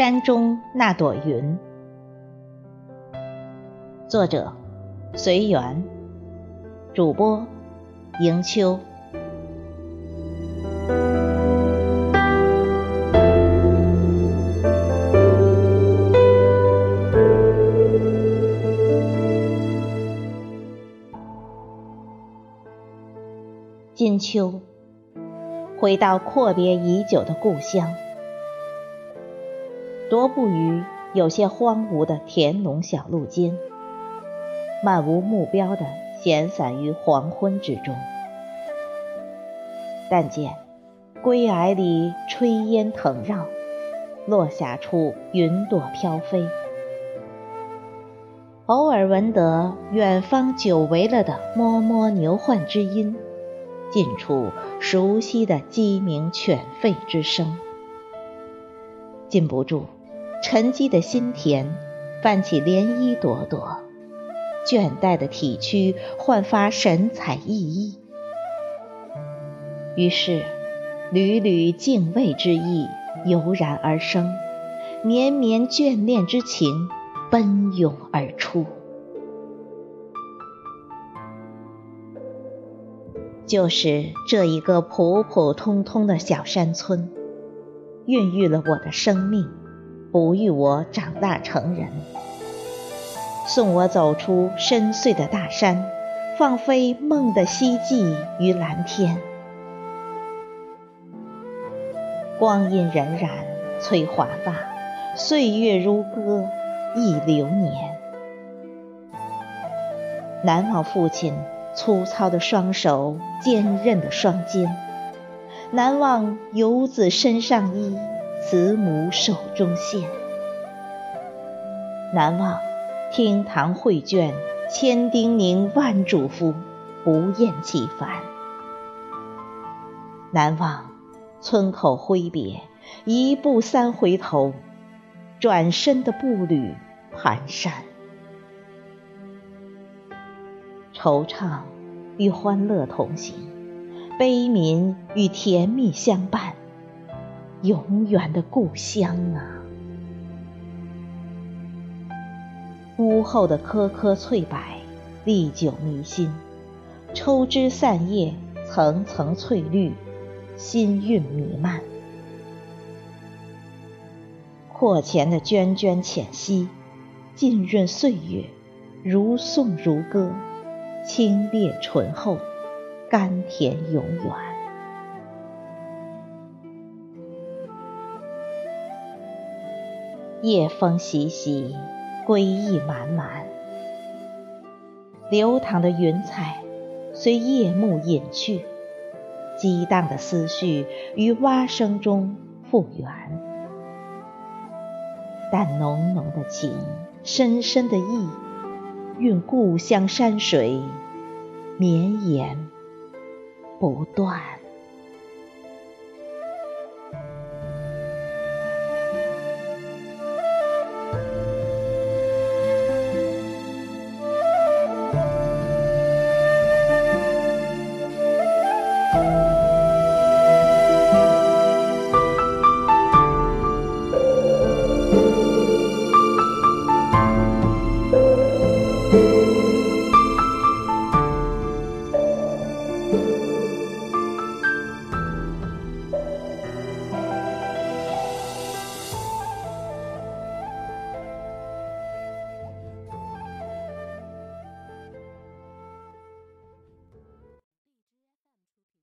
山中那朵云，作者随缘，主播迎秋。金秋，回到阔别已久的故乡。踱步于有些荒芜的田垄小路间，漫无目标地闲散于黄昏之中。但见归霭里炊烟腾绕，落霞处云朵飘飞。偶尔闻得远方久违了的哞哞牛唤之音，近处熟悉的鸡鸣犬吠之声，禁不住。沉积的心田泛起涟漪朵朵，倦怠的体躯焕发神采奕奕。于是，缕缕敬畏之意油然而生，绵绵眷恋之情奔涌而出。就是这一个普普通通的小山村，孕育了我的生命。哺育我长大成人，送我走出深邃的大山，放飞梦的希冀于蓝天。光阴荏苒，催华发，岁月如歌，忆流年。难忘父亲粗糙的双手，坚韧的双肩；难忘游子身上衣。慈母手中线，难忘厅堂绘卷，千叮咛万嘱咐，不厌其烦。难忘村口挥别，一步三回头，转身的步履蹒跚。惆怅与欢乐同行，悲悯与甜蜜相伴。永远的故乡啊！屋后的棵棵翠柏，历久弥新，抽枝散叶，层层翠绿，新韵弥漫。阔前的涓涓浅溪，浸润岁月，如颂如歌，清冽醇厚，甘甜永远。夜风习习，归意满满。流淌的云彩随夜幕隐去，激荡的思绪于蛙声中复原。但浓浓的情，深深的意，蕴故乡山水，绵延不断。